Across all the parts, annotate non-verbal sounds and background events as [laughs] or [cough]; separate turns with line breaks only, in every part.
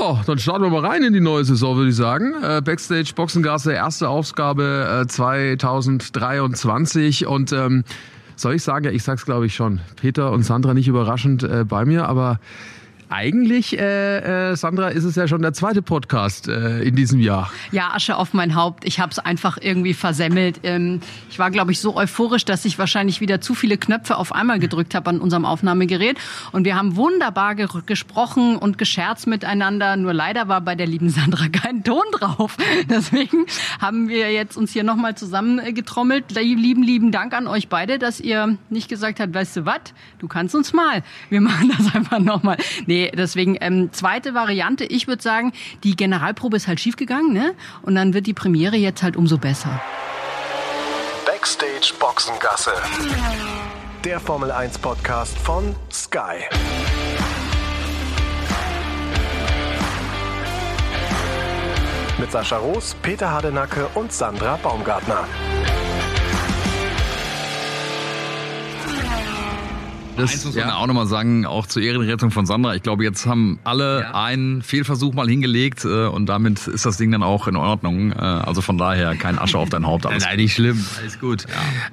Ja, dann starten wir mal rein in die neue Saison, würde ich sagen. Äh, Backstage Boxengasse, erste Ausgabe äh, 2023 und ähm, soll ich sagen, ja, ich sag's glaube ich schon. Peter und Sandra nicht überraschend äh, bei mir, aber eigentlich, äh, äh, Sandra, ist es ja schon der zweite Podcast äh, in diesem Jahr.
Ja, Asche auf mein Haupt. Ich habe es einfach irgendwie versemmelt. Ähm, ich war, glaube ich, so euphorisch, dass ich wahrscheinlich wieder zu viele Knöpfe auf einmal gedrückt habe an unserem Aufnahmegerät. Und wir haben wunderbar ge gesprochen und gescherzt miteinander. Nur leider war bei der lieben Sandra kein Ton drauf. [laughs] Deswegen haben wir jetzt uns hier nochmal zusammengetrommelt. Lieben, lieben Dank an euch beide, dass ihr nicht gesagt habt, weißt du was, du kannst uns mal. Wir machen das [laughs] einfach nochmal. Nee, Nee, deswegen ähm, zweite Variante. Ich würde sagen, die Generalprobe ist halt schiefgegangen, ne? Und dann wird die Premiere jetzt halt umso besser.
Backstage Boxengasse. Der Formel 1 Podcast von Sky. Mit Sascha Roos, Peter Hardenacke und Sandra Baumgartner.
Das Eins muss man ja. auch nochmal sagen, auch zur Ehrenrettung von Sandra. Ich glaube, jetzt haben alle ja. einen Fehlversuch mal hingelegt äh, und damit ist das Ding dann auch in Ordnung. Äh, also von daher kein Asche auf dein Haupt.
Alles Nein, nicht schlimm. Alles gut.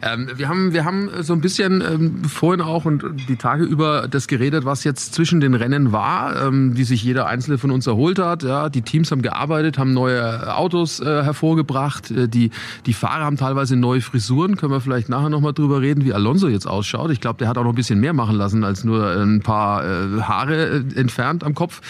Ja. Ähm, wir, haben, wir haben so ein bisschen ähm, vorhin auch und die Tage über das geredet, was jetzt zwischen den Rennen war, ähm, wie sich jeder einzelne von uns erholt hat. Ja, die Teams haben gearbeitet, haben neue Autos äh, hervorgebracht. Äh, die, die Fahrer haben teilweise neue Frisuren. Können wir vielleicht nachher nochmal drüber reden, wie Alonso jetzt ausschaut. Ich glaube, der hat auch noch ein bisschen mehr machen lassen als nur ein paar äh, Haare äh, entfernt am Kopf.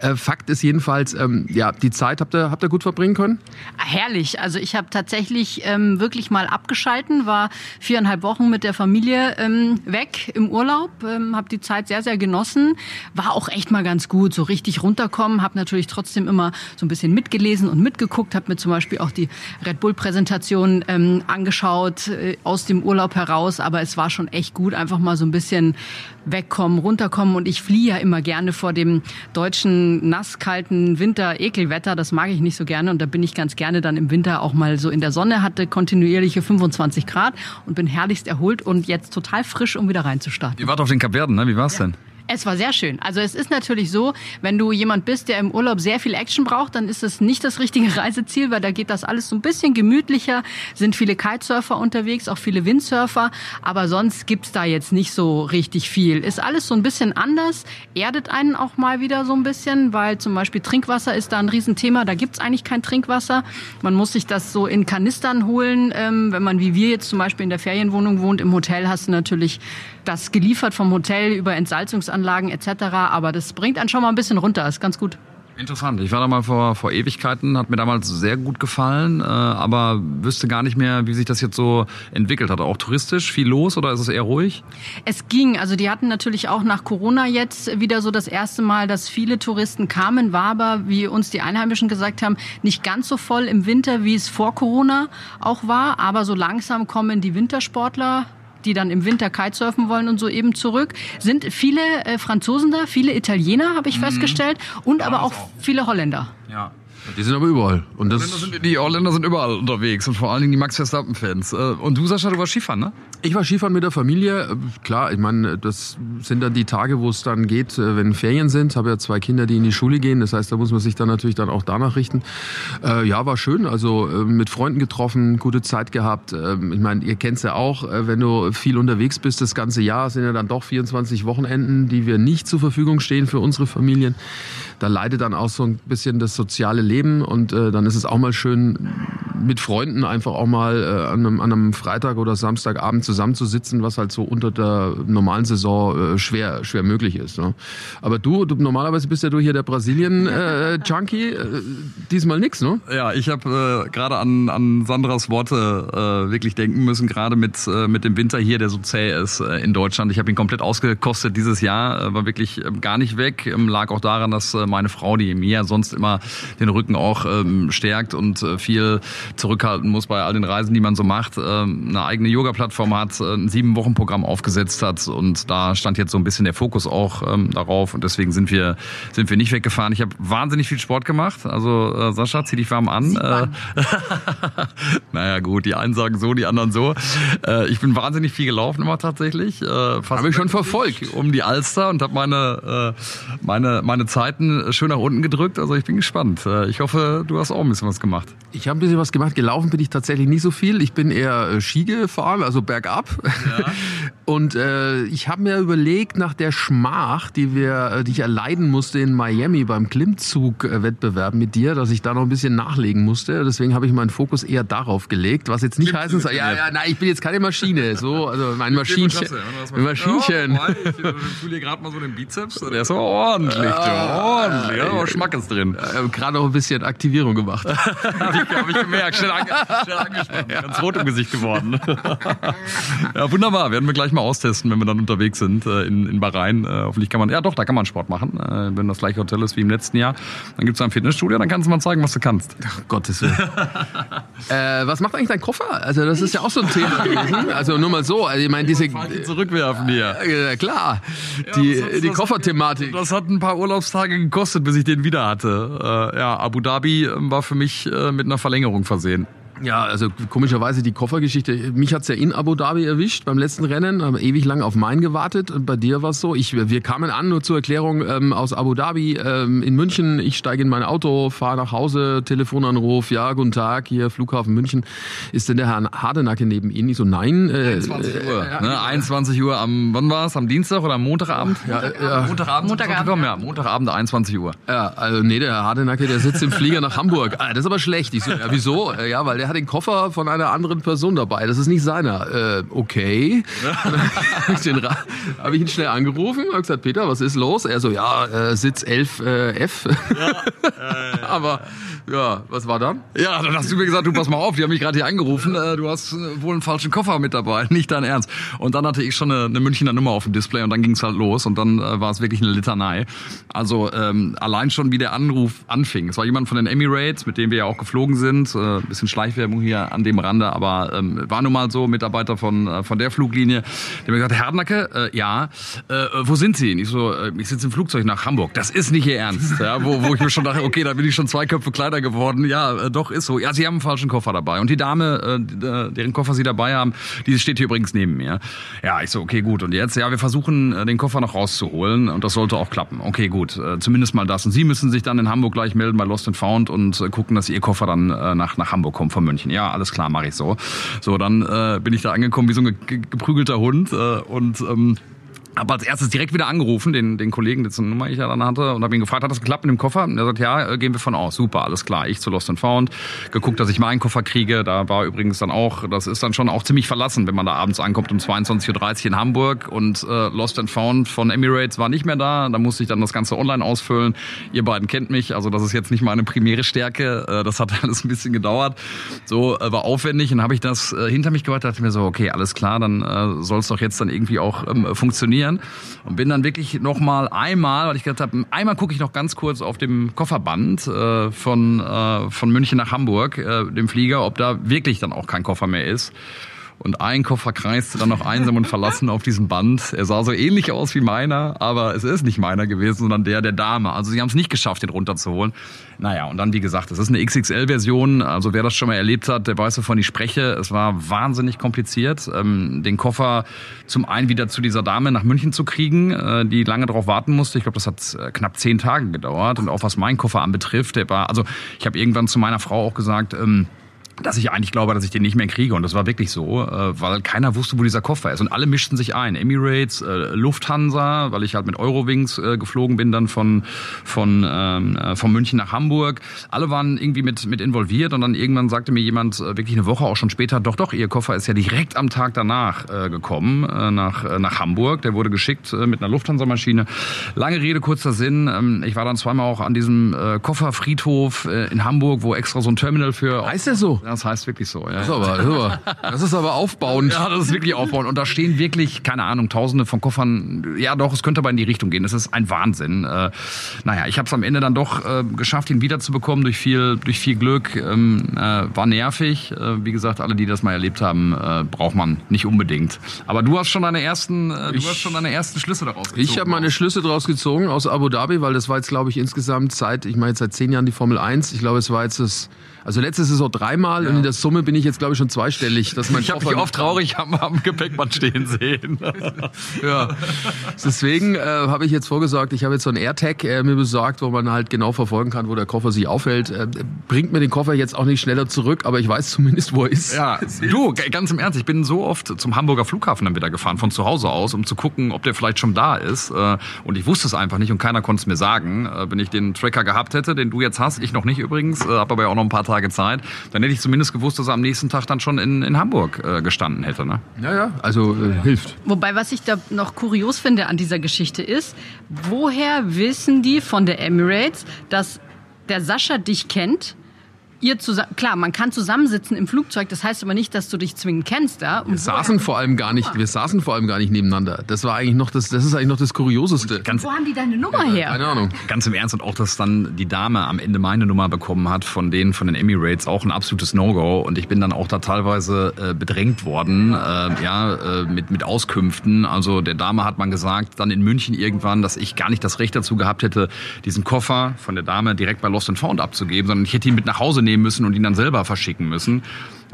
Äh, Fakt ist jedenfalls, ähm, ja, die Zeit habt ihr, habt ihr gut verbringen können?
Herrlich. Also ich habe tatsächlich ähm, wirklich mal abgeschalten, war viereinhalb Wochen mit der Familie ähm, weg im Urlaub, ähm, habe die Zeit sehr, sehr genossen. War auch echt mal ganz gut, so richtig runterkommen. Habe natürlich trotzdem immer so ein bisschen mitgelesen und mitgeguckt, habe mir zum Beispiel auch die Red Bull-Präsentation ähm, angeschaut äh, aus dem Urlaub heraus. Aber es war schon echt gut, einfach mal so ein bisschen bisschen wegkommen, runterkommen. Und ich fliehe ja immer gerne vor dem deutschen nasskalten Winter-Ekelwetter. Das mag ich nicht so gerne. Und da bin ich ganz gerne dann im Winter auch mal so in der Sonne, hatte kontinuierliche 25 Grad und bin herrlichst erholt und jetzt total frisch, um wieder reinzustarten.
Ihr wart auf den Kapverden, ne? Wie war's ja. denn?
Es war sehr schön. Also es ist natürlich so, wenn du jemand bist, der im Urlaub sehr viel Action braucht, dann ist es nicht das richtige [laughs] Reiseziel, weil da geht das alles so ein bisschen gemütlicher, sind viele Kitesurfer unterwegs, auch viele Windsurfer, aber sonst gibt's da jetzt nicht so richtig viel. Ist alles so ein bisschen anders, erdet einen auch mal wieder so ein bisschen, weil zum Beispiel Trinkwasser ist da ein Riesenthema, da gibt's eigentlich kein Trinkwasser. Man muss sich das so in Kanistern holen. Ähm, wenn man wie wir jetzt zum Beispiel in der Ferienwohnung wohnt, im Hotel hast du natürlich das geliefert vom Hotel über Entsalzungsanlagen etc. Aber das bringt einen schon mal ein bisschen runter, ist ganz gut.
Interessant. Ich war da mal vor, vor Ewigkeiten, hat mir damals sehr gut gefallen, äh, aber wüsste gar nicht mehr, wie sich das jetzt so entwickelt hat. Auch touristisch viel los oder ist es eher ruhig?
Es ging. Also die hatten natürlich auch nach Corona jetzt wieder so das erste Mal, dass viele Touristen kamen, war aber, wie uns die Einheimischen gesagt haben, nicht ganz so voll im Winter, wie es vor Corona auch war. Aber so langsam kommen die Wintersportler die dann im Winter Kitesurfen wollen und so eben zurück. Sind viele äh, Franzosen da, viele Italiener, habe ich mhm. festgestellt, und ja, aber auch, auch viele Holländer.
Ja. Die sind aber überall.
Und das Holländer sind, die Holländer sind überall unterwegs und vor allen Dingen die Max Verstappen-Fans. Äh, und du, Sascha, du warst Skifahren, ne?
Ich war Skifahren mit der Familie. Äh, klar, ich meine, das sind dann die Tage, wo es dann geht, äh, wenn Ferien sind. Ich habe ja zwei Kinder, die in die Schule gehen. Das heißt, da muss man sich dann natürlich dann auch danach richten. ja, war schön. Also mit Freunden getroffen, gute Zeit gehabt. Ähm, ich meine, ihr kennt's ja auch, wenn du viel unterwegs bist das ganze Jahr, sind ja dann doch 24 Wochenenden, die wir nicht zur Verfügung stehen für unsere Familien da leidet dann auch so ein bisschen das soziale Leben und äh, dann ist es auch mal schön, mit Freunden einfach auch mal äh, an, einem, an, einem, Freitag oder Samstagabend zusammenzusitzen, was halt so unter der normalen Saison äh, schwer, schwer möglich ist. Ne? Aber du, du, normalerweise bist ja du hier der Brasilien-Junkie, äh, äh, diesmal nix, ne?
Ja, ich habe äh, gerade an, an Sandras Worte äh, wirklich denken müssen, gerade mit, äh, mit dem Winter hier, der so zäh ist äh, in Deutschland. Ich habe ihn komplett ausgekostet dieses Jahr, äh, war wirklich äh, gar nicht weg, ähm, lag auch daran, dass äh, meine Frau, die mir sonst immer den Rücken auch ähm, stärkt und äh, viel zurückhalten muss bei all den Reisen, die man so macht, ähm, eine eigene Yoga-Plattform hat, äh, ein Sieben-Wochen-Programm aufgesetzt hat und da stand jetzt so ein bisschen der Fokus auch ähm, darauf und deswegen sind wir, sind wir nicht weggefahren. Ich habe wahnsinnig viel Sport gemacht, also äh, Sascha, zieh dich warm an. Äh, [laughs] naja gut, die einen sagen so, die anderen so. Äh, ich bin wahnsinnig viel gelaufen immer tatsächlich.
Habe ich schon verfolgt.
Um die Alster und habe meine, meine, meine Zeiten schön nach unten gedrückt. Also ich bin gespannt. Ich hoffe, du hast auch ein bisschen was gemacht.
Ich habe ein bisschen was gemacht. Gelaufen bin ich tatsächlich nicht so viel. Ich bin eher äh, Ski gefahren, also bergab. Ja. [laughs] Und äh, ich habe mir überlegt, nach der Schmach, die wir, äh, die ich erleiden musste in Miami beim Klimmzug-Wettbewerb mit dir, dass ich da noch ein bisschen nachlegen musste. Deswegen habe ich meinen Fokus eher darauf gelegt, was jetzt nicht heißen soll, ja, ja, nein, ich bin jetzt keine Maschine, so, also mein Maschinchen. Ein Maschinchen.
Ja, ich fühle gerade mal so den Bizeps, der ist so ordentlich, ja, ordentlich, ja, aber Schmack ist drin.
Äh, gerade auch ein bisschen Aktivierung gemacht. [laughs]
habe ich, hab ich gemerkt, schnell, ange, [laughs] schnell angespannt, ganz rot im Gesicht geworden. [laughs] ja, wunderbar, werden wir gleich mal austesten, wenn wir dann unterwegs sind äh, in, in Bahrain. Äh, hoffentlich kann man, ja doch, da kann man Sport machen, äh, wenn das gleiche Hotel ist wie im letzten Jahr. Dann gibt es ein Fitnessstudio, dann kannst du mal zeigen, was du kannst.
Ach, Gottes Willen. [laughs] äh, was macht eigentlich dein Koffer? Also das ist ja auch so ein Thema gewesen. Also nur mal so, also ich meine diese...
Zurückwerfen hier.
Ja, klar, die, ja, die Kofferthematik.
Das hat ein paar Urlaubstage gekostet, bis ich den wieder hatte. Äh, ja, Abu Dhabi war für mich äh, mit einer Verlängerung versehen.
Ja, also komischerweise die Koffergeschichte. Mich hat's ja in Abu Dhabi erwischt beim letzten Rennen, haben ewig lang auf Main gewartet. Und bei dir war's so. Ich, wir kamen an, nur zur Erklärung, ähm, aus Abu Dhabi ähm, in München. Ich steige in mein Auto, fahre nach Hause, Telefonanruf, ja, guten Tag, hier Flughafen München. Ist denn der Herr Hardenacke neben Ihnen? Ich so, nein.
Äh, 21 Uhr. Äh, ne? 21 Uhr am, wann war's? Am Dienstag oder am Montagabend?
Ja, ja.
Montagabend. Montagabend. Ja, Montagabend 21 Uhr.
Ja, also nee, der Herr Hardenacke, der sitzt im Flieger nach Hamburg. Ah, das ist aber schlecht. Ich so, ja, wieso? Äh, ja, weil der hat den Koffer von einer anderen Person dabei. Das ist nicht seiner. Äh, okay. [laughs] habe ich ihn schnell angerufen und gesagt, Peter, was ist los? Er so, ja, äh, Sitz 11F. Äh, ja, äh, [laughs] Aber ja, was war dann?
Ja, dann hast du mir gesagt, du pass mal auf, die haben mich gerade hier angerufen, äh, du hast äh, wohl einen falschen Koffer mit dabei, [laughs] nicht dein Ernst. Und dann hatte ich schon eine, eine Münchner Nummer auf dem Display und dann ging es halt los und dann äh, war es wirklich eine Litanei. Also ähm, allein schon, wie der Anruf anfing. Es war jemand von den Emirates, mit dem wir ja auch geflogen sind. Äh, bisschen Schleichwerbung hier an dem Rande, aber ähm, war nun mal so, Mitarbeiter von, äh, von der Fluglinie. Der mir gesagt, Herr Herdnacke, äh, ja, äh, wo sind Sie? Und ich so, äh, ich sitze im Flugzeug nach Hamburg. Das ist nicht Ihr Ernst. Ja, wo, wo ich mir schon dachte, okay, da bin ich schon zwei Köpfe kleiner geworden. Ja, äh, doch, ist so. Ja, Sie haben einen falschen Koffer dabei. Und die Dame, äh, deren Koffer Sie dabei haben, die steht hier übrigens neben mir. Ja, ich so, okay, gut. Und jetzt, ja, wir versuchen, äh, den Koffer noch rauszuholen. Und das sollte auch klappen. Okay, gut. Äh, zumindest mal das. Und Sie müssen sich dann in Hamburg gleich melden bei Lost and Found und äh, gucken, dass Ihr Koffer dann äh, nach, nach Hamburg kommt von München. Ja, alles klar, mache ich so. So, dann äh, bin ich da angekommen wie so ein geprügelter Hund äh, und ähm, habe als erstes direkt wieder angerufen, den, den Kollegen, dessen Nummer ich ja dann hatte, und habe ihn gefragt, hat das geklappt mit dem Koffer? Und er sagt, ja, äh, gehen wir von aus. Super, alles klar. Ich zu Lost and Found, geguckt, dass ich meinen Koffer kriege. Da war übrigens dann auch, das ist dann schon auch ziemlich verlassen, wenn man da abends ankommt um 22.30 Uhr in Hamburg und äh, Lost and Found von Emirates war nicht mehr da. Da musste ich dann das Ganze online ausfüllen. Ihr beiden kennt mich, also das ist jetzt nicht meine primäre Stärke. Äh, das hat [laughs] alles ein bisschen gedauert. So, äh, war aufwendig und habe ich das äh, hinter mich gewartet, dachte mir so, okay, alles klar, dann äh, soll es doch jetzt dann irgendwie auch ähm, funktionieren funktionieren. Und bin dann wirklich noch mal einmal, weil ich gedacht habe, einmal gucke ich noch ganz kurz auf dem Kofferband äh, von, äh, von München nach Hamburg, äh, dem Flieger, ob da wirklich dann auch kein Koffer mehr ist. Und ein Koffer kreiste dann noch einsam und verlassen auf diesem Band. Er sah so ähnlich aus wie meiner, aber es ist nicht meiner gewesen, sondern der der Dame. Also sie haben es nicht geschafft, den runterzuholen. Naja, und dann, wie gesagt, es ist eine XXL-Version. Also wer das schon mal erlebt hat, der weiß, wovon ich spreche. Es war wahnsinnig kompliziert, ähm, den Koffer zum einen wieder zu dieser Dame nach München zu kriegen, äh, die lange darauf warten musste. Ich glaube, das hat äh, knapp zehn Tage gedauert. Und auch was meinen Koffer anbetrifft, der war, also ich habe irgendwann zu meiner Frau auch gesagt, ähm, dass ich eigentlich glaube, dass ich den nicht mehr kriege. Und das war wirklich so, äh, weil keiner wusste, wo dieser Koffer ist. Und alle mischten sich ein. Emirates, äh, Lufthansa, weil ich halt mit Eurowings äh, geflogen bin, dann von, von, ähm, von München nach Hamburg. Alle waren irgendwie mit, mit involviert. Und dann irgendwann sagte mir jemand, wirklich eine Woche auch schon später, doch, doch, ihr Koffer ist ja direkt am Tag danach gekommen, nach, nach Hamburg. Der wurde geschickt mit einer Lufthansa-Maschine. Lange Rede, kurzer Sinn. Ähm, ich war dann zweimal auch an diesem Kofferfriedhof in Hamburg, wo extra so ein Terminal für...
Heißt der so?
Ja, Das heißt wirklich so. Ja.
Das, ist aber, das, ist aber, das ist aber aufbauend.
Ja, das ist wirklich aufbauend. Und da stehen wirklich, keine Ahnung, tausende von Koffern. Ja, doch, es könnte aber in die Richtung gehen. Das ist ein Wahnsinn. Äh, naja, ich habe es am Ende dann doch äh, geschafft, ihn wiederzubekommen durch viel, durch viel Glück. Ähm, äh, war nervig. Äh, wie gesagt, alle, die das mal erlebt haben, äh, braucht man nicht unbedingt. Aber du hast schon deine ersten, äh, du hast schon deine ersten Schlüsse daraus gezogen.
Ich habe meine Schlüsse daraus gezogen aus Abu Dhabi, weil das war jetzt, glaube ich, insgesamt seit, ich meine jetzt seit zehn Jahren die Formel 1. Ich glaube, es war jetzt das also letztes Saison dreimal ja. und in der Summe bin ich jetzt, glaube ich, schon zweistellig. Dass mein
ich habe mich oft traurig am, am Gepäckband stehen sehen. [laughs]
ja. Deswegen äh, habe ich jetzt vorgesorgt, ich habe jetzt so ein AirTag äh, mir besorgt, wo man halt genau verfolgen kann, wo der Koffer sich aufhält. Äh, bringt mir den Koffer jetzt auch nicht schneller zurück, aber ich weiß zumindest, wo er ist.
Ja, [laughs] du, ganz im Ernst, ich bin so oft zum Hamburger Flughafen dann wieder gefahren, von zu Hause aus, um zu gucken, ob der vielleicht schon da ist. Äh, und ich wusste es einfach nicht und keiner konnte es mir sagen. Äh, wenn ich den Tracker gehabt hätte, den du jetzt hast, ich noch nicht übrigens, äh, habe aber ja auch noch ein paar Tage Tage Zeit, dann hätte ich zumindest gewusst, dass er am nächsten Tag dann schon in, in Hamburg äh, gestanden hätte. Ne?
Ja, ja, also äh, hilft.
Wobei, was ich da noch kurios finde an dieser Geschichte ist, woher wissen die von der Emirates, dass der Sascha dich kennt ihr zusammen, klar, man kann zusammensitzen im Flugzeug, das heißt aber nicht, dass du dich zwingend kennst da.
Ja? Wir saßen vor allem gar nicht, wir saßen vor allem gar nicht nebeneinander. Das war eigentlich noch das, das ist eigentlich noch das Kurioseste.
Ganz, Wo haben die deine Nummer her?
Keine Ahnung.
Ganz im Ernst und auch, dass dann die Dame am Ende meine Nummer bekommen hat von denen, von den Emirates, auch ein absolutes No-Go und ich bin dann auch da teilweise äh, bedrängt worden, äh, ja, äh, mit, mit Auskünften. Also der Dame hat man gesagt, dann in München irgendwann, dass ich gar nicht das Recht dazu gehabt hätte, diesen Koffer von der Dame direkt bei Lost and Found abzugeben, sondern ich hätte ihn mit nach Hause nehmen nehmen müssen und ihn dann selber verschicken müssen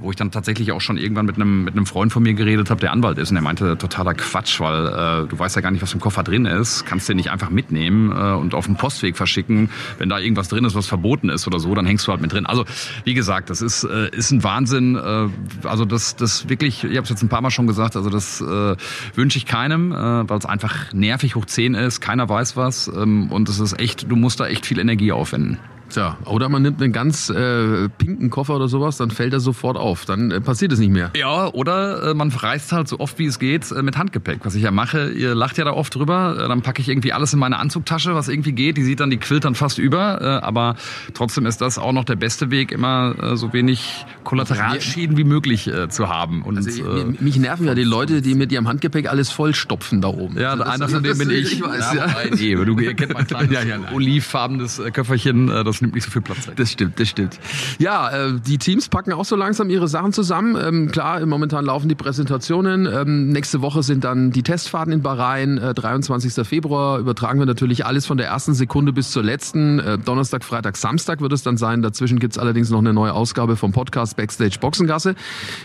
wo ich dann tatsächlich auch schon irgendwann mit einem, mit einem Freund von mir geredet habe, der Anwalt ist. Und der meinte, totaler Quatsch, weil äh, du weißt ja gar nicht, was im Koffer drin ist. Kannst den nicht einfach mitnehmen äh, und auf dem Postweg verschicken. Wenn da irgendwas drin ist, was verboten ist oder so, dann hängst du halt mit drin. Also, wie gesagt, das ist, äh, ist ein Wahnsinn. Äh, also das, das wirklich, ich habe es jetzt ein paar Mal schon gesagt, also das äh, wünsche ich keinem, äh, weil es einfach nervig hoch 10 ist. Keiner weiß was. Ähm, und es ist echt, du musst da echt viel Energie aufwenden.
Tja, oder man nimmt einen ganz äh, pinken Koffer oder sowas, dann fällt er sofort auf. Dann äh, passiert es nicht mehr.
Ja, oder äh, man reist halt so oft wie es geht äh, mit Handgepäck, was ich ja mache. Ihr lacht ja da oft drüber. Äh, dann packe ich irgendwie alles in meine Anzugtasche, was irgendwie geht. Die sieht dann, die quillt dann fast über. Äh, aber trotzdem ist das auch noch der beste Weg, immer äh, so wenig Kollateralschäden wie möglich äh, zu haben.
Und, also, äh, mich nerven ja die Leute, die mit ihrem Handgepäck alles vollstopfen da oben.
Ja, also einer von denen bin [laughs] ich. Ich weiß, ja. ja. Nee, du kennt mein [laughs] kleines ja, ja, olivfarbenes äh, Köfferchen. Äh, das das nimmt nicht so viel Platz weg.
Das stimmt, das stimmt. Ja, äh, die Teams packen auch so langsam ihre Sachen zusammen. Ähm, klar, momentan laufen die Präsentationen. Ähm, nächste Woche sind dann die Testfahrten in Bahrain. Äh, 23. Februar übertragen wir natürlich alles von der ersten Sekunde bis zur letzten. Äh, Donnerstag, Freitag, Samstag wird es dann sein. Dazwischen gibt's allerdings noch eine neue Ausgabe vom Podcast Backstage Boxengasse.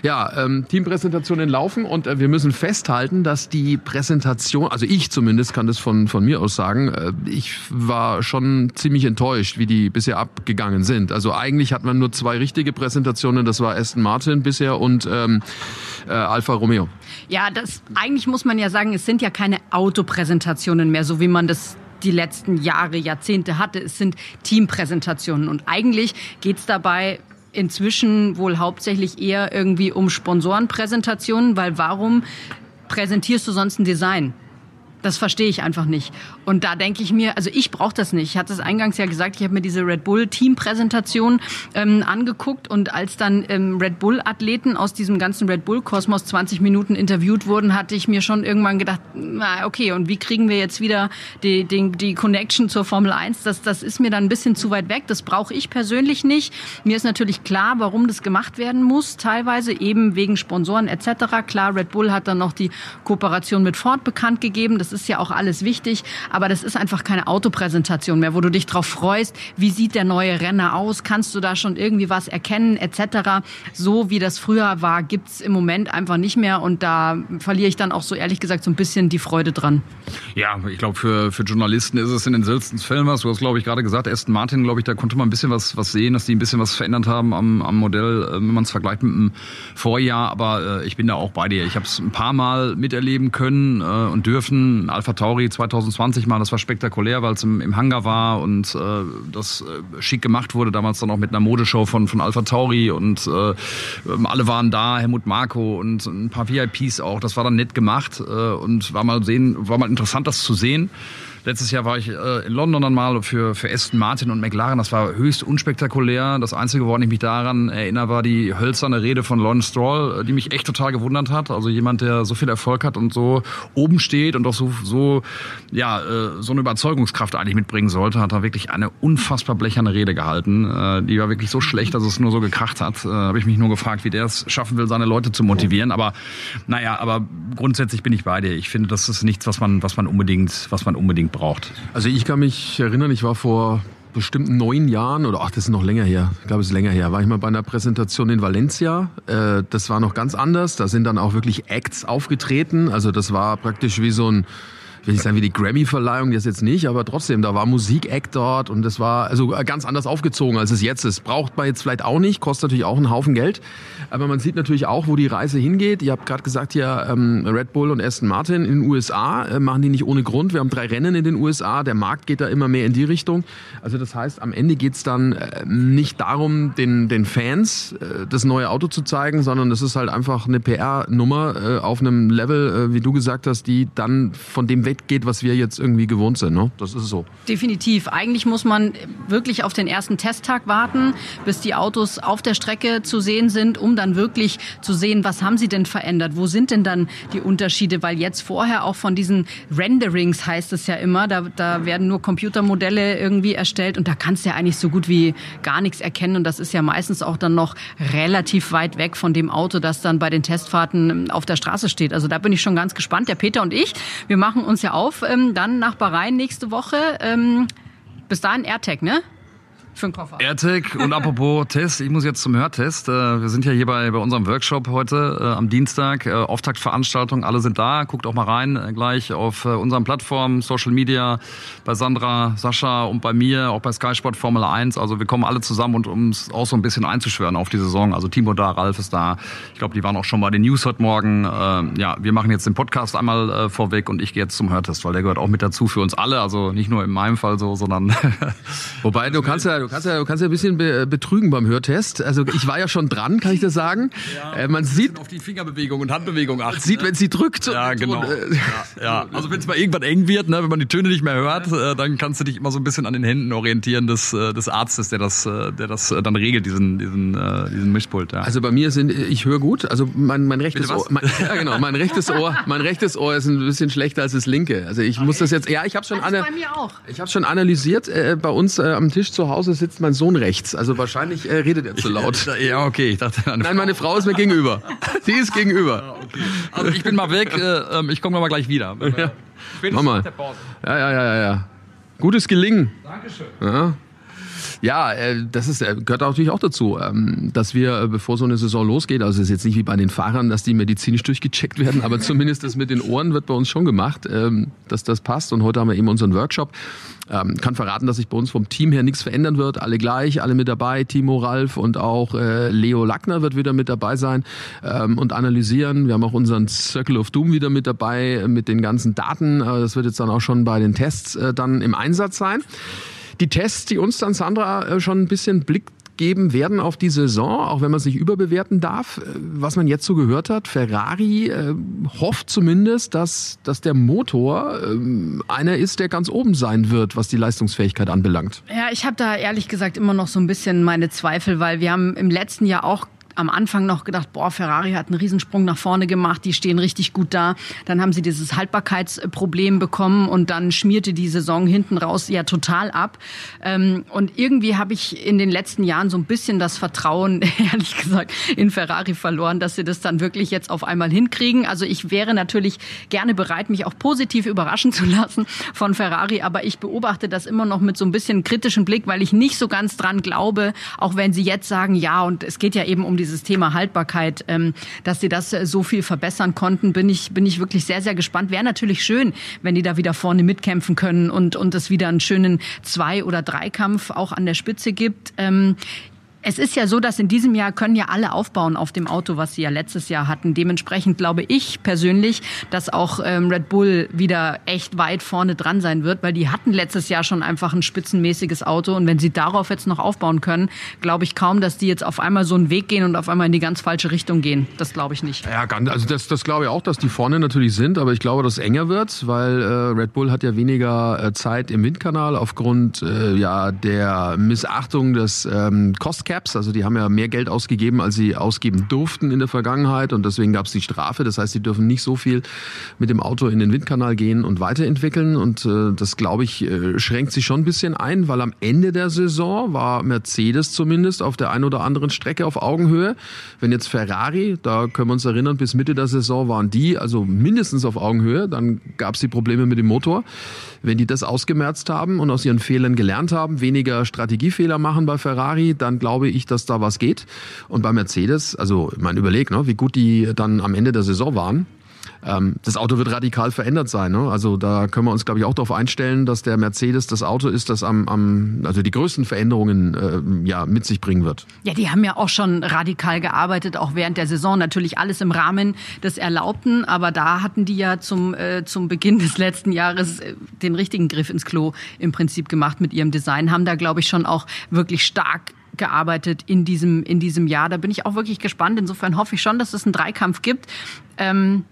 Ja, ähm, Teampräsentationen laufen und äh, wir müssen festhalten, dass die Präsentation, also ich zumindest kann das von, von mir aus sagen, äh, ich war schon ziemlich enttäuscht, wie die bis bisher abgegangen sind. Also eigentlich hat man nur zwei richtige Präsentationen, das war Aston Martin bisher und ähm, äh, Alfa Romeo.
Ja, das eigentlich muss man ja sagen, es sind ja keine Autopräsentationen mehr, so wie man das die letzten Jahre, Jahrzehnte hatte. Es sind Teampräsentationen und eigentlich geht es dabei inzwischen wohl hauptsächlich eher irgendwie um Sponsorenpräsentationen, weil warum präsentierst du sonst ein Design? Das verstehe ich einfach nicht. Und da denke ich mir, also ich brauche das nicht. Ich hatte es eingangs ja gesagt, ich habe mir diese Red Bull Team-Präsentation ähm, angeguckt und als dann ähm, Red Bull-Athleten aus diesem ganzen Red Bull-Kosmos 20 Minuten interviewt wurden, hatte ich mir schon irgendwann gedacht, na okay, und wie kriegen wir jetzt wieder die, die, die Connection zur Formel 1? Das, das ist mir dann ein bisschen zu weit weg. Das brauche ich persönlich nicht. Mir ist natürlich klar, warum das gemacht werden muss, teilweise eben wegen Sponsoren etc. Klar, Red Bull hat dann noch die Kooperation mit Ford bekannt gegeben. Das ist ja auch alles wichtig, aber das ist einfach keine Autopräsentation mehr, wo du dich drauf freust, wie sieht der neue Renner aus, kannst du da schon irgendwie was erkennen etc. So wie das früher war, gibt's im Moment einfach nicht mehr und da verliere ich dann auch so ehrlich gesagt so ein bisschen die Freude dran.
Ja, ich glaube für, für Journalisten ist es in den seltensten Fällen was. Du hast glaube ich gerade gesagt, Aston Martin, glaube ich, da konnte man ein bisschen was, was sehen, dass die ein bisschen was verändert haben am, am Modell, äh, wenn man es vergleicht mit dem Vorjahr, aber äh, ich bin da auch bei dir. Ich habe es ein paar Mal miterleben können äh, und dürfen Alpha Tauri 2020 mal, das war spektakulär, weil es im, im Hangar war und äh, das äh, schick gemacht wurde, damals dann auch mit einer Modeshow von, von Alpha Tauri und äh, alle waren da, Helmut Marko und ein paar VIPs auch, das war dann nett gemacht äh, und war mal sehen, war mal interessant, das zu sehen. Letztes Jahr war ich äh, in London dann mal für, für Aston Martin und McLaren. Das war höchst unspektakulär. Das Einzige, woran ich mich daran erinnere, war die hölzerne Rede von Lawrence Stroll, äh, die mich echt total gewundert hat. Also jemand, der so viel Erfolg hat und so oben steht und auch so, so, ja, äh, so eine Überzeugungskraft eigentlich mitbringen sollte, hat da wirklich eine unfassbar blecherne Rede gehalten. Äh, die war wirklich so schlecht, dass es nur so gekracht hat. Äh, Habe ich mich nur gefragt, wie der es schaffen will, seine Leute zu motivieren. Aber naja, aber grundsätzlich bin ich bei dir. Ich finde, das ist nichts, was man, was man unbedingt, was man unbedingt braucht.
Also ich kann mich erinnern, ich war vor bestimmt neun Jahren oder ach, das ist noch länger her. Ich glaube, es ist länger her. War ich mal bei einer Präsentation in Valencia. Äh, das war noch ganz anders. Da sind dann auch wirklich Acts aufgetreten. Also das war praktisch wie so ein will nicht sagen wie die Grammy-Verleihung, das jetzt nicht, aber trotzdem, da war Musik-Act dort und das war also ganz anders aufgezogen, als es jetzt ist. Braucht man jetzt vielleicht auch nicht, kostet natürlich auch einen Haufen Geld, aber man sieht natürlich auch, wo die Reise hingeht. Ihr habt gerade gesagt hier, ähm, Red Bull und Aston Martin in den USA äh, machen die nicht ohne Grund. Wir haben drei Rennen in den USA, der Markt geht da immer mehr in die Richtung. Also das heißt, am Ende geht's dann äh, nicht darum, den, den Fans äh, das neue Auto zu zeigen, sondern das ist halt einfach eine PR-Nummer äh, auf einem Level, äh, wie du gesagt hast, die dann von dem weggeht, was wir jetzt irgendwie gewohnt sind. Ne? Das ist so.
Definitiv. Eigentlich muss man wirklich auf den ersten Testtag warten, bis die Autos auf der Strecke zu sehen sind, um dann wirklich zu sehen, was haben sie denn verändert? Wo sind denn dann die Unterschiede? Weil jetzt vorher auch von diesen Renderings heißt es ja immer, da, da werden nur Computermodelle irgendwie erstellt und da kannst du ja eigentlich so gut wie gar nichts erkennen und das ist ja meistens auch dann noch relativ weit weg von dem Auto, das dann bei den Testfahrten auf der Straße steht. Also da bin ich schon ganz gespannt. Der Peter und ich, wir machen uns ja auf, ähm, dann nach Bahrain nächste Woche. Ähm, bis dahin AirTag, ne? Für den Koffer.
AirTag und [laughs] apropos Test, ich muss jetzt zum Hörtest. Äh, Wir sind ja hier bei, bei unserem Workshop heute äh, am Dienstag. Äh, Auftaktveranstaltung, alle sind da. Guckt auch mal rein äh, gleich auf äh, unseren Plattformen, Social Media, bei Sandra, Sascha und bei mir, auch bei Sky Sport Formel 1. Also wir kommen alle zusammen und um es auch so ein bisschen einzuschwören auf die Saison. Also Timo da, Ralf ist da. Ich glaube, die waren auch schon bei den News heute Morgen. Äh, Ja, wir machen jetzt den Podcast einmal äh, vorweg und ich gehe jetzt zum Hörtest, weil der gehört auch mit dazu für uns alle. Also nicht nur in meinem Fall so, sondern [laughs]
Wobei du kannst ja, du kannst ja, du kannst ja ein bisschen be betrügen beim Hörtest. Also ich war ja schon dran, kann ich das sagen. Äh, man sieht,
auf die Fingerbewegung und Handbewegung achten.
sieht, wenn sie drückt.
Ja, genau.
und, äh,
Ja, ja. Also wenn es mal irgendwann eng wird, ne, wenn man die Töne nicht mehr hört, äh, dann kannst du dich immer so ein bisschen an den Händen orientieren des, äh, des Arztes, der das, äh, der das äh, dann regelt, diesen, diesen, äh, diesen Mischpult. Ja.
Also bei mir sind, ich höre gut. Also mein, mein rechtes? Ohr, mein, ja genau, mein rechtes Ohr, mein rechtes Ohr ist ein bisschen schlechter als das linke. Also ich muss das jetzt, ja, ich habe schon ich schon analysiert. Äh, bei uns äh, am Tisch zu Hause sitzt mein Sohn rechts. Also wahrscheinlich äh, redet er zu laut.
ja, okay, ich dachte, eine
Nein, meine Frau ist mir gegenüber. [laughs] Sie ist gegenüber.
Also ich bin mal weg, äh, ähm, ich komme mal gleich wieder. Ja.
Mach mal. Ja, ja, ja, ja, ja. Gutes Gelingen. Dankeschön. Ja. Ja, äh, das ist, äh, gehört natürlich auch dazu, ähm, dass wir, äh, bevor so eine Saison losgeht, also es ist jetzt nicht wie bei den Fahrern, dass die medizinisch durchgecheckt werden, aber [laughs] zumindest das mit den Ohren wird bei uns schon gemacht, ähm, dass das passt. Und heute haben wir eben unseren Workshop. Ähm, kann verraten, dass sich bei uns vom Team her nichts verändern wird. Alle gleich, alle mit dabei. Timo, Ralf und auch Leo Lackner wird wieder mit dabei sein und analysieren. Wir haben auch unseren Circle of Doom wieder mit dabei mit den ganzen Daten. Das wird jetzt dann auch schon bei den Tests dann im Einsatz sein. Die Tests, die uns dann Sandra äh, schon ein bisschen Blick geben werden auf die Saison, auch wenn man es nicht überbewerten darf. Äh, Was man jetzt so gehört hat, Ferrari äh, hofft zumindest, dass, dass der Motor ähm, einer ist, der ganz oben sein wird, was die Leistungsfähigkeit anbelangt.
Ja, ich habe da ehrlich gesagt immer noch so ein bisschen meine Zweifel, weil wir haben im letzten Jahr auch am Anfang noch gedacht, boah, Ferrari hat einen Riesensprung nach vorne gemacht, die stehen richtig gut da. Dann haben sie dieses Haltbarkeitsproblem bekommen und dann schmierte die Saison hinten raus ja total ab. Ähm, Und irgendwie habe ich in den letzten Jahren so ein bisschen das Vertrauen, [laughs] ehrlich gesagt, in Ferrari verloren, dass sie das dann wirklich jetzt auf einmal hinkriegen. Also ich wäre natürlich gerne bereit, mich auch positiv überraschen zu lassen von Ferrari, aber ich beobachte das immer noch mit so ein bisschen kritischen Blick, weil ich nicht so ganz dran glaube, auch wenn sie jetzt sagen, ja, und es geht ja eben um dieses Thema Haltbarkeit, ähm, dass sie das äh, so viel verbessern konnten, bin ich, bin ich wirklich sehr, sehr gespannt. Wäre natürlich schön, wenn die da wieder vorne mitkämpfen können und, und es wieder einen schönen Zwei- oder Dreikampf auch an der Spitze gibt. Es ist ja so, dass in diesem Jahr können ja alle aufbauen auf dem Auto, was sie ja letztes Jahr hatten. Dementsprechend glaube ich persönlich, dass auch ähm, Red Bull wieder echt weit vorne dran sein wird, weil die hatten letztes Jahr schon einfach ein spitzenmäßiges Auto und wenn sie darauf jetzt noch aufbauen können, glaube ich kaum, dass die jetzt auf einmal so einen Weg gehen und auf einmal in die ganz falsche Richtung gehen. Das glaube ich nicht.
Ja, also das, das glaube ich auch, dass die vorne natürlich sind, aber ich glaube, dass es enger wird, weil äh, Red Bull hat ja weniger äh, Zeit im Windkanal aufgrund äh, ja der Missachtung des ähm, Cost Caps. Also die haben ja mehr Geld ausgegeben, als sie ausgeben durften in der Vergangenheit und deswegen gab es die Strafe. Das heißt, sie dürfen nicht so viel mit dem Auto in den Windkanal gehen und weiterentwickeln und äh, das glaube ich äh, schränkt sich schon ein bisschen ein, weil am Ende der Saison war Mercedes zumindest auf der einen oder anderen Strecke auf Augenhöhe. Wenn jetzt Ferrari, da können wir uns erinnern, bis Mitte der Saison waren die also mindestens auf Augenhöhe, dann gab es die Probleme mit dem Motor. Wenn die das ausgemerzt haben und aus ihren Fehlern gelernt haben, weniger Strategiefehler machen bei Ferrari, dann glaube ich, dass da was geht. Und bei Mercedes, also man überlegt, ne, wie gut die dann am Ende der Saison waren. Ähm, das Auto wird radikal verändert sein. Ne? Also da können wir uns, glaube ich, auch darauf einstellen, dass der Mercedes das Auto ist, das am, am also die größten Veränderungen äh, ja mit sich bringen wird.
Ja, die haben ja auch schon radikal gearbeitet, auch während der Saison. Natürlich alles im Rahmen des Erlaubten, aber da hatten die ja zum äh, zum Beginn des letzten Jahres äh, den richtigen Griff ins Klo im Prinzip gemacht mit ihrem Design. Haben da, glaube ich, schon auch wirklich stark gearbeitet in diesem, in diesem Jahr. Da bin ich auch wirklich gespannt. Insofern hoffe ich schon, dass es einen Dreikampf gibt. Ähm,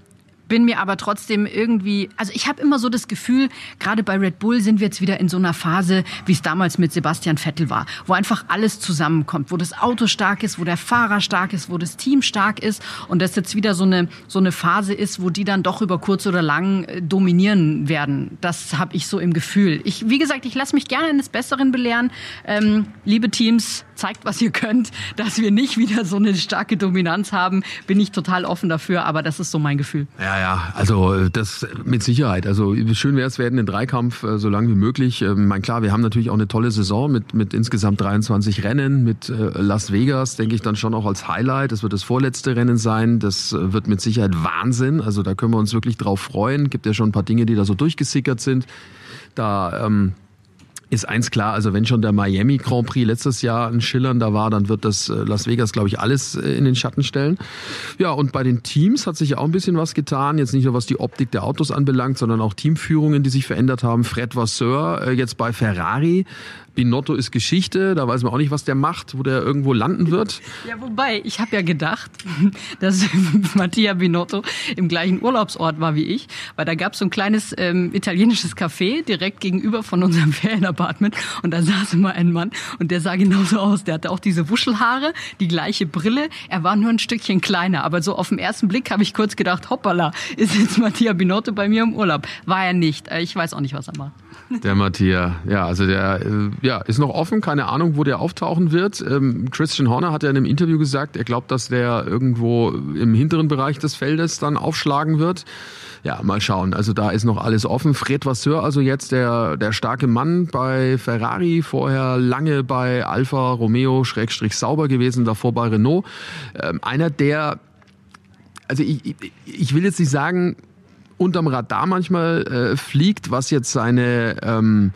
bin mir aber trotzdem irgendwie, also ich habe immer so das Gefühl, gerade bei Red Bull sind wir jetzt wieder in so einer Phase, wie es damals mit Sebastian Vettel war, wo einfach alles zusammenkommt, wo das Auto stark ist, wo der Fahrer stark ist, wo das Team stark ist und das jetzt wieder so eine so eine Phase ist, wo die dann doch über kurz oder lang äh, dominieren werden. Das habe ich so im Gefühl. Ich, wie gesagt, ich lasse mich gerne eines Besseren belehren. Ähm, liebe Teams, zeigt, was ihr könnt, dass wir nicht wieder so eine starke Dominanz haben. Bin ich total offen dafür, aber das ist so mein Gefühl.
Ja, ja, also das mit Sicherheit. Also schön wäre es, wir hätten den Dreikampf äh, so lang wie möglich. Ähm, mein klar, wir haben natürlich auch eine tolle Saison mit, mit insgesamt 23 Rennen, mit äh, Las Vegas, denke ich dann schon auch als Highlight. Das wird das vorletzte Rennen sein. Das äh, wird mit Sicherheit Wahnsinn. Also da können wir uns wirklich drauf freuen. Gibt ja schon ein paar Dinge, die da so durchgesickert sind. Da ähm, ist eins klar, also wenn schon der Miami Grand Prix letztes Jahr ein schillernder war, dann wird das äh, Las Vegas, glaube ich, alles äh, in den Schatten stellen. Ja, und bei den Teams hat sich ja auch ein bisschen was getan. Jetzt nicht nur was die Optik der Autos anbelangt, sondern auch Teamführungen, die sich verändert haben. Fred Vasseur äh, jetzt bei Ferrari Binotto ist Geschichte, da weiß man auch nicht, was der macht, wo der irgendwo landen wird. [laughs]
Ja, wobei, ich habe ja gedacht, [laughs] dass [laughs] Mattia Binotto im gleichen Urlaubsort war wie ich, weil da gab es so ein kleines ähm, italienisches Café direkt gegenüber von unserem Ferienapartment und da saß immer ein Mann und der sah genauso aus. Der hatte auch diese Wuschelhaare, die gleiche Brille, er war nur ein Stückchen kleiner, aber so auf den ersten Blick habe ich kurz gedacht, hoppala, ist jetzt Mattia Binotto bei mir im Urlaub? War er nicht. Äh, ich weiß auch nicht, was er macht.
Der Mattia, ja, also der äh, ja, ist noch offen, keine Ahnung, wo der auftauchen wird. Ähm, Christian Horner hat ja in einem Interview gesagt, er glaubt, dass der irgendwo im hinteren Bereich des Feldes dann aufschlagen wird. Ja, mal schauen. Also da ist noch alles offen. Fred Vasseur, also jetzt der, der starke Mann bei Ferrari, vorher lange bei Alfa Romeo Schrägstrich Sauber gewesen, davor bei Renault. Ähm, einer der, also ich, ich will jetzt nicht sagen, unterm Radar manchmal äh, fliegt, was jetzt seine ähm,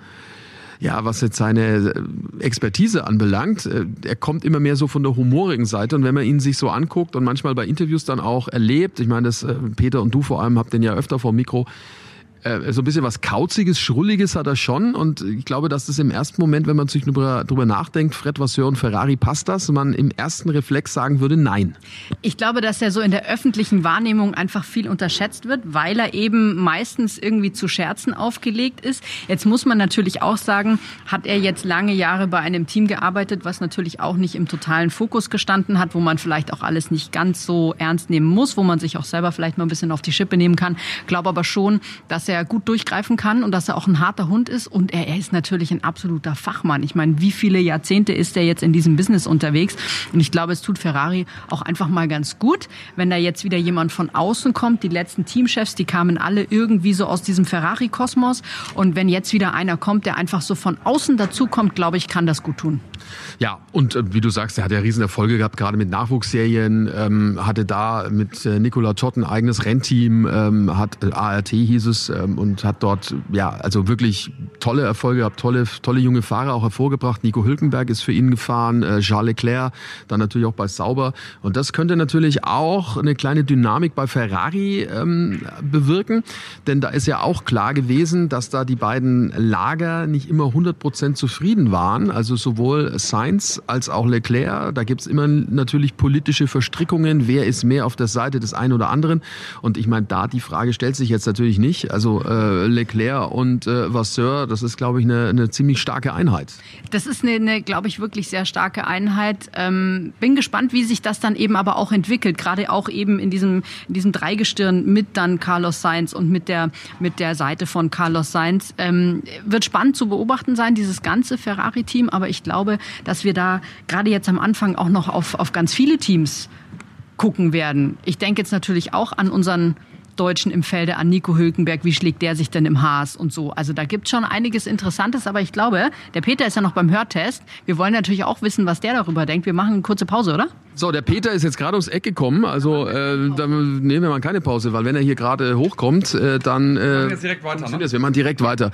ja, was jetzt seine äh, Expertise anbelangt, äh, er kommt immer mehr so von der humorigen Seite. Und wenn man ihn sich so anguckt und manchmal bei Interviews dann auch erlebt, ich meine, das äh, Peter und du vor allem habt den ja öfter vor Mikro, äh, so ein bisschen was Kauziges, Schrulliges hat er schon. Und ich glaube, dass das im ersten Moment, wenn man sich drüber, drüber nachdenkt, Fred Vasseur und Ferrari passt das, man im ersten Reflex sagen würde, nein.
Ich glaube, dass er so in der öffentlichen Wahrnehmung einfach viel unterschätzt wird, weil er eben meistens irgendwie zu Scherzen aufgelegt ist. Jetzt muss man natürlich auch sagen, hat er jetzt lange Jahre bei einem Team gearbeitet, was natürlich auch nicht im totalen Fokus gestanden hat, wo man vielleicht auch alles nicht ganz so ernst nehmen muss, wo man sich auch selber vielleicht mal ein bisschen auf die Schippe nehmen kann. Glaube aber schon, dass er er gut durchgreifen kann und dass er auch ein harter Hund ist. Und er, er ist natürlich ein absoluter Fachmann. Ich meine, wie viele Jahrzehnte ist er jetzt in diesem Business unterwegs? Und ich glaube, es tut Ferrari auch einfach mal ganz gut, wenn da jetzt wieder jemand von außen kommt. Die letzten Teamchefs, die kamen alle irgendwie so aus diesem Ferrari-Kosmos. Und wenn jetzt wieder einer kommt, der einfach so von außen dazukommt, glaube ich, kann das gut tun.
Ja, und äh, wie du sagst, er hat ja Riesenerfolge gehabt, gerade mit Nachwuchsserien, ähm, hatte da mit äh, Nicola Todd ein eigenes Rennteam, ähm, hat äh, ART hieß es, äh, ähm, und hat dort ja also wirklich tolle Erfolge gehabt, tolle, tolle junge Fahrer auch hervorgebracht. Nico Hülkenberg ist für ihn gefahren, äh, Charles Leclerc, dann natürlich auch bei Sauber. Und das könnte natürlich auch eine kleine Dynamik bei Ferrari ähm, bewirken, denn da ist ja auch klar gewesen, dass da die beiden Lager nicht immer 100 Prozent zufrieden waren. Also sowohl Sainz als auch Leclerc. Da gibt's immer natürlich politische Verstrickungen. Wer ist mehr auf der Seite des einen oder anderen? Und ich meine, da die Frage stellt sich jetzt natürlich nicht. Also äh, Leclerc und äh, Vasseur, das ist, glaube ich, eine, eine ziemlich starke Einheit.
Das ist eine, eine glaube ich, wirklich sehr starke Einheit. Ähm, bin gespannt, wie sich das dann eben aber auch entwickelt. Gerade auch eben in diesem, in diesem Dreigestirn mit dann Carlos Sainz und mit der, mit der Seite von Carlos Sainz. Ähm, wird spannend zu beobachten sein, dieses ganze Ferrari-Team. Aber ich glaube, dass wir da gerade jetzt am Anfang auch noch auf, auf ganz viele Teams gucken werden. Ich denke jetzt natürlich auch an unseren Deutschen im Felde, an Nico Hülkenberg, wie schlägt der sich denn im Haas und so. Also da gibt schon einiges Interessantes, aber ich glaube, der Peter ist ja noch beim Hörtest. Wir wollen natürlich auch wissen, was der darüber denkt. Wir machen eine kurze Pause, oder?
So, der Peter ist jetzt gerade ums Eck gekommen, also äh, dann nehmen wir mal keine Pause, weil wenn er hier gerade hochkommt, äh, dann äh,
jetzt direkt weiter, ne?
wir machen direkt weiter.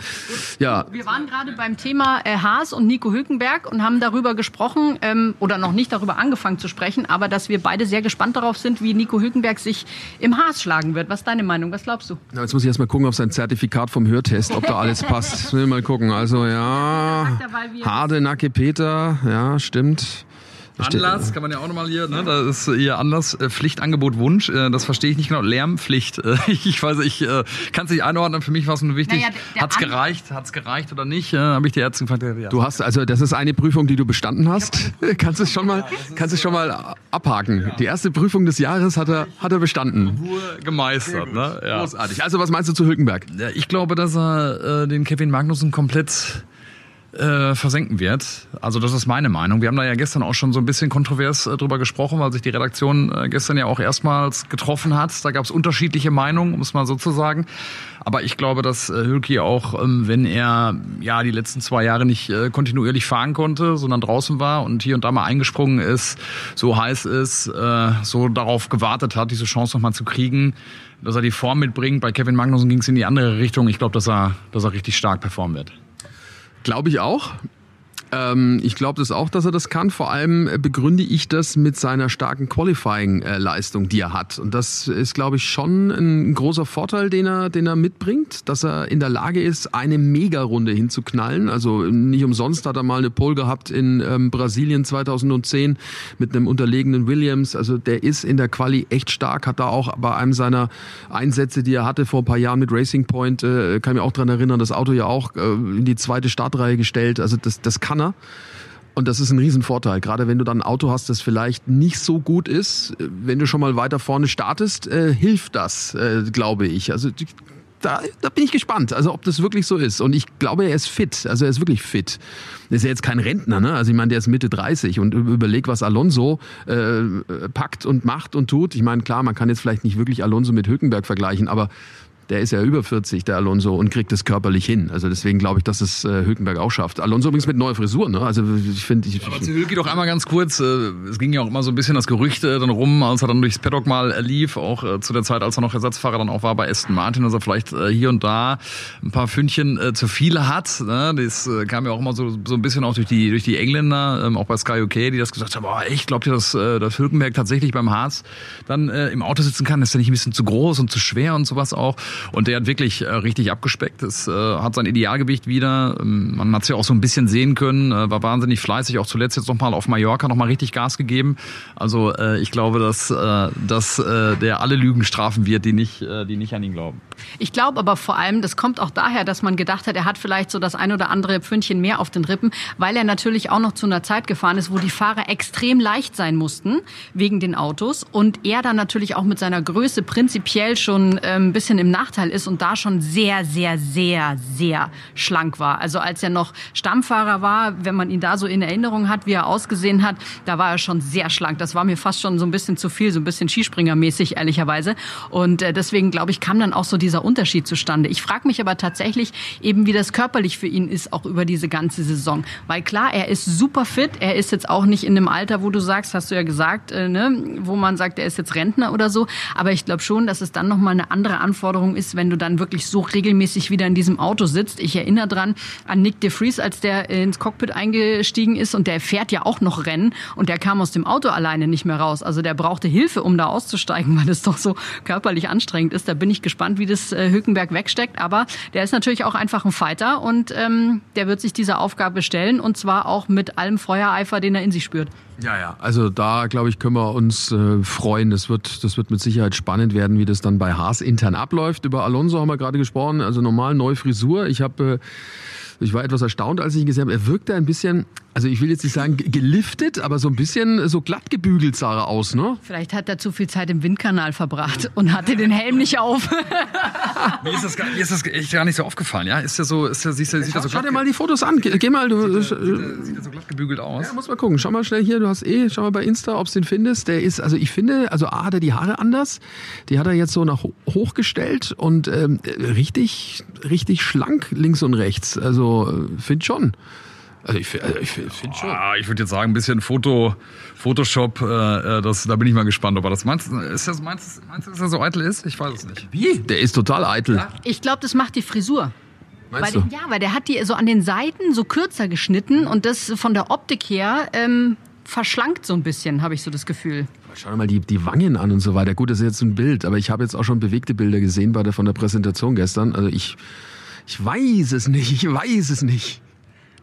Ja,
Wir waren gerade beim Thema äh, Haas und Nico Hülkenberg und haben darüber gesprochen, ähm, oder noch nicht darüber angefangen zu sprechen, aber dass wir beide sehr gespannt darauf sind, wie Nico Hülkenberg sich im Haas schlagen wird. Was ist deine Meinung? Was glaubst du?
Na, jetzt muss ich erst mal gucken auf sein Zertifikat vom Hörtest, ob da alles [laughs] passt. Wir mal gucken. Also ja,
Sagt er, weil wir-
Hade, Nacke, Peter, ja, stimmt.
Anlass kann man ja auch nochmal hier, ne? Da ist ihr Anlass, äh, Pflichtangebot, Wunsch. Äh, das verstehe ich nicht genau. Lärmpflicht. Äh, [laughs] ich weiß, ich äh, kann es nicht einordnen. Für mich war es nur wichtig.
Naja,
Hat's
An-
gereicht? Hat's gereicht oder nicht? Äh, Habe ich die Ärzte gefragt. Ja.
Du hast also, das ist eine Prüfung, die du bestanden hast. [laughs] Kannst du es schon mal, kannst du es schon mal abhaken. Die erste Prüfung des Jahres hat er, hat er bestanden.
Ruhe gemeistert. Ne? Ja.
Großartig. Also was meinst du zu Hülkenberg?
Ja, ich glaube, dass er äh, den Kevin Magnussen komplett äh, versenken wird. Also das ist meine Meinung. Wir haben da ja gestern auch schon so ein bisschen kontrovers äh, drüber gesprochen, weil sich die Redaktion äh, gestern ja auch erstmals getroffen hat. Da gab es unterschiedliche Meinungen, um es mal so zu sagen. Aber ich glaube, dass äh, Hülki auch, ähm, wenn er ja die letzten zwei Jahre nicht äh, kontinuierlich fahren konnte, sondern draußen war und hier und da mal eingesprungen ist, so heiß ist, äh, so darauf gewartet hat, diese Chance nochmal zu kriegen, dass er die Form mitbringt. Bei Kevin Magnussen ging es in die andere Richtung. Ich glaube, dass er, dass er richtig stark performen wird.
Glaube ich auch. Ähm, ich glaube das auch, dass er das kann. Vor allem äh, begründe ich das mit seiner starken Qualifying-Leistung, die er hat. Und das ist, glaube ich, schon ein großer Vorteil, den er, den er mitbringt, dass er in der Lage ist, eine Mega-Runde hinzuknallen. Also nicht umsonst hat er mal eine Pole gehabt in ähm, Brasilien 2010 mit einem unterlegenen Williams. Also der ist in der Quali echt stark, hat da auch bei einem seiner Einsätze, die er hatte vor ein paar Jahren mit Racing Point, äh, kann ich mich auch dran erinnern, das Auto ja auch äh, in die zweite Startreihe gestellt. Also das, das kann er. Und das ist ein Riesenvorteil, gerade wenn du dann ein Auto hast, das vielleicht nicht so gut ist. äh, Wenn du schon mal weiter vorne startest, äh, hilft das, äh, glaube ich. Also da, da bin ich gespannt, also ob das wirklich so ist. Und ich glaube, er ist fit, also er ist wirklich fit. Er ist ja jetzt kein Rentner, ne? Also ich meine, der ist Mitte 30 und überleg, was Alonso äh, packt und macht und tut. Ich meine, klar, man kann jetzt vielleicht nicht wirklich Alonso mit Hülkenberg vergleichen, aber der ist ja über 40, der Alonso, und kriegt es körperlich hin. Also deswegen glaube ich, dass es äh, Hülkenberg auch schafft. Alonso übrigens mit neuer Frisur, ne? Also ich finde, ich,
Aber zu Hülki doch einmal ganz kurz. äh, Es ging ja auch immer so ein bisschen das Gerücht äh, dann rum, als er dann durchs Paddock mal äh, lief, auch äh, zu der Zeit, als er noch Ersatzfahrer dann auch war bei Aston Martin, dass er vielleicht äh, hier und da ein paar Fündchen äh, zu viele hat. ne? Das äh, kam ja auch immer so, so ein bisschen auch durch die, durch die Engländer, ähm, auch bei Sky UK, die das gesagt haben, boah, echt, glaubt ihr, dass, äh, dass Hülkenberg tatsächlich beim Haas dann äh, im Auto sitzen kann? Ist er nicht ein bisschen zu groß und zu schwer und sowas auch? Und der hat wirklich äh, richtig abgespeckt. Es äh, hat sein Idealgewicht wieder. Ähm, man hat es ja auch so ein bisschen sehen können. Äh, war wahnsinnig fleißig. Auch zuletzt jetzt nochmal auf Mallorca nochmal richtig Gas gegeben. Also ich glaube, dass, dass der alle Lügen strafen wird, die nicht, die nicht an ihn glauben.
Ich glaube aber vor allem, das kommt auch daher, dass man gedacht hat, er hat vielleicht so das ein oder andere Pfündchen mehr auf den Rippen, weil er natürlich auch noch zu einer Zeit gefahren ist, wo die Fahrer extrem leicht sein mussten wegen den Autos und er dann natürlich auch mit seiner Größe prinzipiell schon ein bisschen im Nachteil ist und da schon sehr, sehr, sehr, sehr schlank war. Also als er noch Stammfahrer war, wenn man ihn da so in Erinnerung hat, wie er ausgesehen hat, da war er schon sehr schlank. Das war mir fast schon so ein bisschen zu viel, so ein bisschen Skispringermäßig ehrlicherweise. Und äh, deswegen glaube ich, kam dann auch so dieser Unterschied zustande. Ich frage mich aber tatsächlich eben, wie das körperlich für ihn ist, auch über diese ganze Saison. Weil klar, er ist super fit. Er ist jetzt auch nicht in einem Alter, wo du sagst, hast du ja gesagt, äh, ne, wo man sagt, er ist jetzt Rentner oder so. Aber ich glaube schon, dass es dann nochmal eine andere Anforderung Erfahrung ist, wenn du dann wirklich so regelmäßig wieder in diesem Auto sitzt. Ich erinnere dran an Nick de Vries, als der ins Cockpit eingestiegen ist und der fährt ja auch noch Rennen und der kam aus dem Auto alleine nicht mehr raus. Also der brauchte Hilfe, um da auszusteigen, [laughs] weil es doch so körperlich anstrengend ist. Da bin ich gespannt, wie das äh, Hülkenberg wegsteckt. Aber der ist natürlich auch einfach ein Fighter und ähm, der wird sich dieser Aufgabe stellen und zwar auch mit allem Feuereifer, den er in sich spürt.
Ja, ja. Also da, glaube ich, können wir uns äh, freuen. Das wird, das wird mit Sicherheit spannend werden, wie das dann bei Haas intern abläuft. Über Alonso haben wir gerade gesprochen. Also normal neue Frisur. Ich habe, äh, ich war etwas erstaunt, als ich ihn gesehen habe. Er wirkte ein bisschen, also ich will jetzt nicht sagen geliftet, aber so ein bisschen so glatt gebügelt sah er aus, ne?
Vielleicht hat er zu viel Zeit im Windkanal verbracht und hatte den Helm nicht auf. [laughs]
mir ist das, gar, mir ist das echt gar nicht so aufgefallen, ja? Ist ja so, ist ja, siehst du, sieht
Schau,
so
schau dir mal die Fotos an. Geh, geh mal, du.
Sieht, sieht, sieht er so glatt gebügelt aus?
Ja, muss mal gucken. Schau mal schnell hier, du hast eh, schau mal bei Insta, ob du den findest. Der ist, also ich finde, also A hat er die Haare anders. Die hat er jetzt so nach hochgestellt und ähm, richtig, richtig schlank links und rechts. Also finde schon. Also ich, also ich finde schon.
Ah, ich würde jetzt sagen, ein bisschen Foto, Photoshop, äh, das, da bin ich mal gespannt, ob er das meinst. Ist das, meinst, meinst du, dass er so eitel ist? Ich weiß es nicht.
Wie? Der ist total eitel.
Ich glaube, das macht die Frisur.
Meinst
weil,
du?
Ja, weil der hat die so an den Seiten so kürzer geschnitten und das von der Optik her ähm, verschlankt so ein bisschen, habe ich so das Gefühl.
Schau dir mal die, die Wangen an und so weiter. Gut, das ist jetzt ein Bild, aber ich habe jetzt auch schon bewegte Bilder gesehen bei der, von der Präsentation gestern. Also ich, ich weiß es nicht, ich weiß es nicht.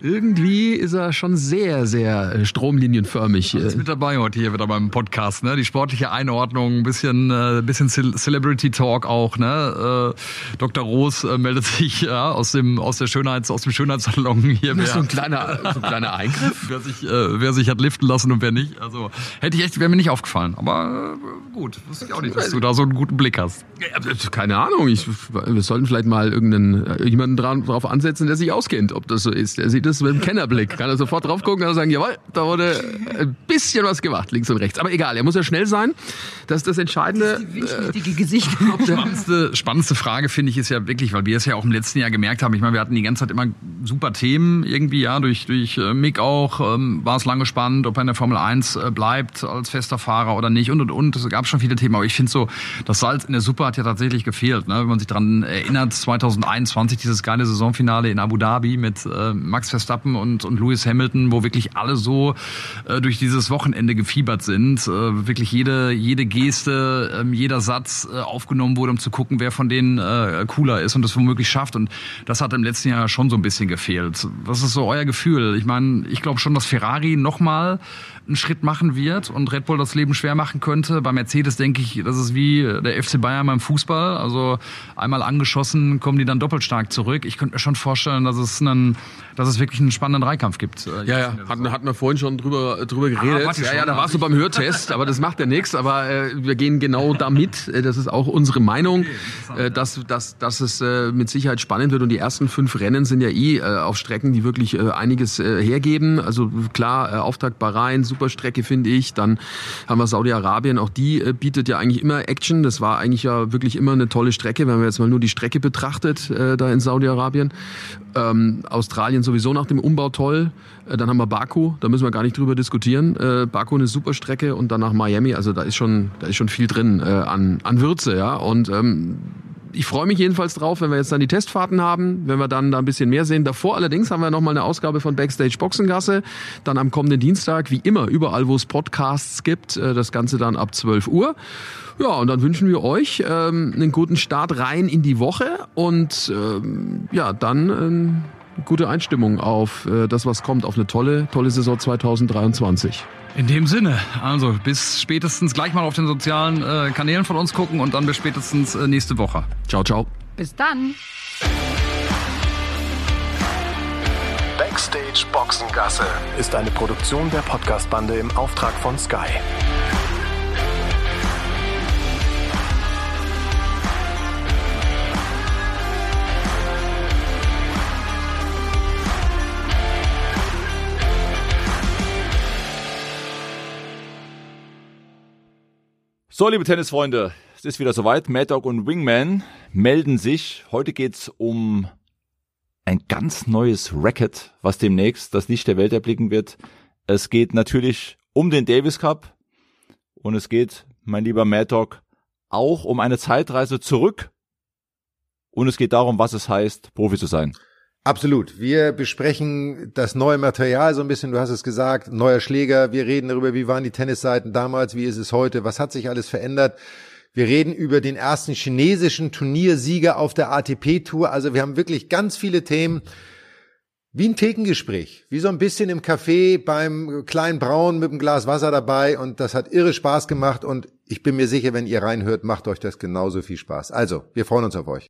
Irgendwie ist er schon sehr, sehr äh, stromlinienförmig.
Ist mit dabei heute hier wieder beim Podcast, ne? Die sportliche Einordnung, ein bisschen, äh, bisschen Ce- Celebrity Talk auch, ne? Äh, Dr. Roos äh, meldet sich [laughs] ja, aus dem aus der Schönheits aus dem Schönheitssalon hier.
Das ist so ein kleiner, so ein kleiner Eingriff. [laughs]
wer sich äh, wer sich hat liften lassen und wer nicht. Also hätte ich echt wäre mir nicht aufgefallen, aber äh, gut, wusste ich auch nicht, dass du da so einen guten Blick hast.
Keine Ahnung. Ich, wir sollten vielleicht mal irgendeinen äh, jemanden dran, drauf ansetzen, der sich auskennt, ob das so ist. Der sieht das mit dem Kennerblick. Kann er sofort drauf gucken und sagen, jawohl, da wurde ein bisschen was gemacht, links und rechts. Aber egal, er muss ja schnell sein. Das ist das Entscheidende.
Windschnittige Gesicht. [laughs]
Spannendste, spannendste Frage finde ich ist ja wirklich, weil wir es ja auch im letzten Jahr gemerkt haben. Ich meine, wir hatten die ganze Zeit immer super Themen irgendwie, ja, durch, durch äh, Mick auch, ähm, war es lange spannend, ob er in der Formel 1 äh, bleibt als fester Fahrer oder nicht und und und. Es gab schon viele Themen, aber ich finde so, das Salz in der Suppe hat ja tatsächlich gefehlt. Ne? Wenn man sich dran erinnert, 2021 dieses geile Saisonfinale in Abu Dhabi mit äh, Max Verstappen und, und Lewis Hamilton, wo wirklich alle so äh, durch dieses Wochenende gefiebert sind. Äh, wirklich jede, jede Geste, ähm, jeder Satz äh, aufgenommen wurde, um zu gucken, wer von denen äh, cooler ist und das womöglich schafft. Und das hat im letzten Jahr schon so ein bisschen gefehlt. Was ist so euer Gefühl? Ich meine, ich glaube schon, dass Ferrari nochmal einen Schritt machen wird und Red Bull das Leben schwer machen könnte. Bei Mercedes denke ich, das ist wie der FC Bayern beim Fußball. Also einmal angeschossen, kommen die dann doppelt stark zurück. Ich könnte mir schon vorstellen, dass es einen, dass es wirklich einen spannenden Dreikampf gibt. äh,
Ja, ja, hatten, hatten wir vorhin schon drüber, drüber geredet.
warte
ja, ja, da warst du beim Hörtest, aber das macht ja nichts. Aber äh, wir gehen genau [laughs] damit. Äh, Das ist auch unsere Meinung, äh, dass, dass, dass es äh, mit Sicherheit spannend wird. Und die ersten fünf Rennen sind ja eh äh, auf Strecken, die wirklich äh, einiges äh, hergeben. Also klar, äh, Auftakt Bahrain, super Strecke finde ich. Dann haben wir Saudi-Arabien, auch die äh, bietet ja eigentlich immer Action. Das war eigentlich ja wirklich immer eine tolle Strecke, wenn man jetzt mal nur die Strecke betrachtet, äh, da in Saudi-Arabien. Ähm, Australien sowieso nach dem Umbau toll. Äh, dann haben wir Baku, da müssen wir gar nicht drüber diskutieren. Äh, Baku eine super Strecke und danach Miami. Also da ist schon, da ist schon viel drin äh, an, an Würze, ja. Und ähm, ich freue mich jedenfalls drauf, wenn wir jetzt dann die Testfahrten haben, wenn wir dann da ein bisschen mehr sehen. Davor allerdings haben wir nochmal eine Ausgabe von Backstage Boxengasse. Dann am kommenden Dienstag, wie immer, überall, wo es Podcasts gibt. Äh, das Ganze dann ab 12 Uhr. Ja, und dann wünschen wir euch ähm, einen guten Start rein in die Woche und ähm, ja, dann ähm, gute Einstimmung auf äh, das, was kommt, auf eine tolle, tolle Saison 2023.
In dem Sinne, also bis spätestens gleich mal auf den sozialen äh, Kanälen von uns gucken und dann bis spätestens äh, nächste Woche.
Ciao, ciao.
Bis dann.
Backstage Boxengasse ist eine Produktion der Podcastbande im Auftrag von Sky.
So, liebe Tennisfreunde, es ist wieder soweit. Mad Dog und Wingman melden sich. Heute geht's um ein ganz neues Racket, was demnächst das Licht der Welt erblicken wird. Es geht natürlich um den Davis Cup und es geht, mein lieber Mad Dog, auch um eine Zeitreise zurück und es geht darum, was es heißt, Profi zu sein.
Absolut. Wir besprechen das neue Material so ein bisschen. Du hast es gesagt, neuer Schläger. Wir reden darüber, wie waren die Tennisseiten damals, wie ist es heute, was hat sich alles verändert. Wir reden über den ersten chinesischen Turniersieger auf der ATP-Tour. Also wir haben wirklich ganz viele Themen. Wie ein Thekengespräch, wie so ein bisschen im Café beim kleinen Braun mit einem Glas Wasser dabei und das hat irre Spaß gemacht und ich bin mir sicher, wenn ihr reinhört, macht euch das genauso viel Spaß. Also, wir freuen uns auf euch.